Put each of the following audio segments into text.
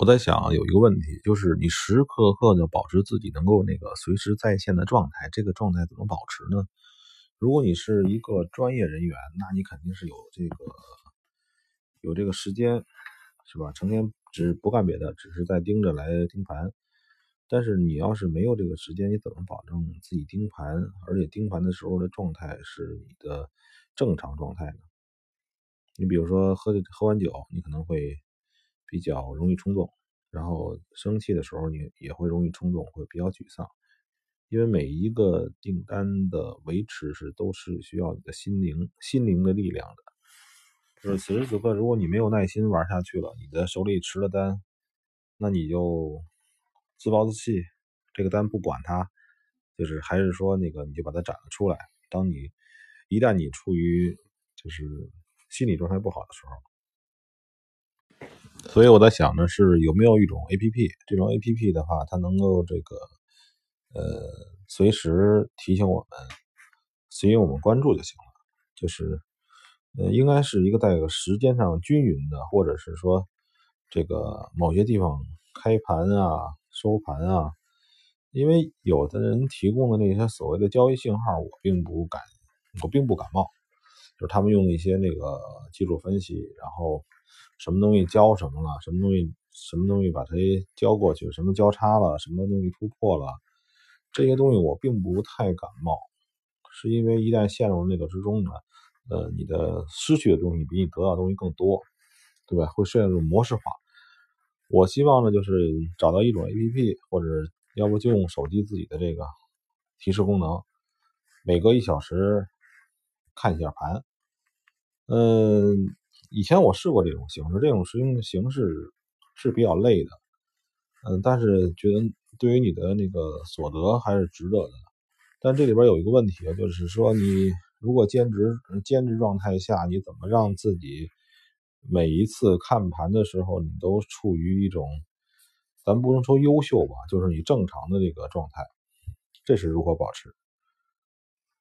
我在想有一个问题，就是你时时刻刻的保持自己能够那个随时在线的状态，这个状态怎么保持呢？如果你是一个专业人员，那你肯定是有这个有这个时间，是吧？成天只不干别的，只是在盯着来盯盘。但是你要是没有这个时间，你怎么保证自己盯盘，而且盯盘的时候的状态是你的正常状态呢？你比如说喝喝完酒，你可能会。比较容易冲动，然后生气的时候你也会容易冲动，会比较沮丧。因为每一个订单的维持是都是需要你的心灵心灵的力量的。就是此时此刻，如果你没有耐心玩下去了，你的手里持了单，那你就自暴自弃，这个单不管它，就是还是说那个你就把它展了出来。当你一旦你处于就是心理状态不好的时候。所以我在想呢，是有没有一种 A P P，这种 A P P 的话，它能够这个呃随时提醒我们，吸引我们关注就行了。就是呃，应该是一个在一个时间上均匀的，或者是说这个某些地方开盘啊、收盘啊。因为有的人提供的那些所谓的交易信号，我并不感，我并不感冒。就是他们用一些那个技术分析，然后。什么东西交什么了？什么东西什么东西把它交过去？什么交叉了？什么东西突破了？这些东西我并不太感冒，是因为一旦陷入那个之中呢，呃，你的失去的东西比你得到的东西更多，对吧？会陷入模式化。我希望呢，就是找到一种 APP，或者要不就用手机自己的这个提示功能，每隔一小时看一下盘，嗯。以前我试过这种形式，这种实用形式是比较累的，嗯，但是觉得对于你的那个所得还是值得的。但这里边有一个问题，就是说你如果兼职兼职状态下，你怎么让自己每一次看盘的时候，你都处于一种，咱不能说优秀吧，就是你正常的这个状态，这是如何保持，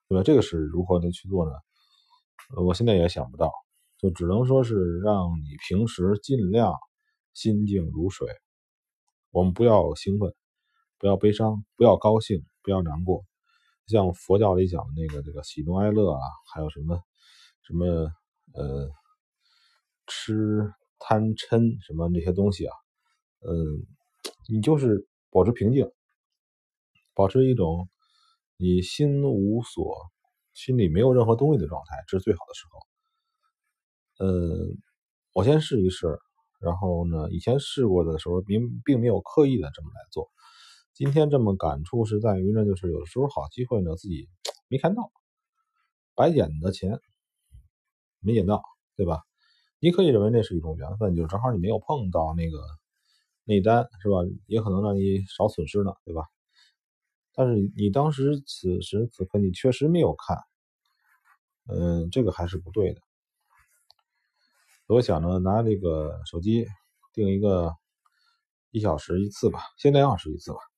对吧？这个是如何的去做呢？我现在也想不到。就只能说是让你平时尽量心静如水。我们不要兴奋，不要悲伤，不要高兴，不要难过。像佛教里讲的那个这个喜怒哀乐啊，还有什么什么呃吃贪嗔什么那些东西啊，嗯，你就是保持平静，保持一种你心无所，心里没有任何东西的状态，这是最好的时候。嗯，我先试一试，然后呢，以前试过的时候，并并没有刻意的这么来做。今天这么感触是在于呢，就是有的时候好机会呢，自己没看到，白捡的钱没捡到，对吧？你可以认为那是一种缘分，就正好你没有碰到那个那单，是吧？也可能让你少损失呢，对吧？但是你当时此时此刻你确实没有看，嗯，这个还是不对的。我想着拿这个手机定一个一小时一次吧，先两小时一次吧。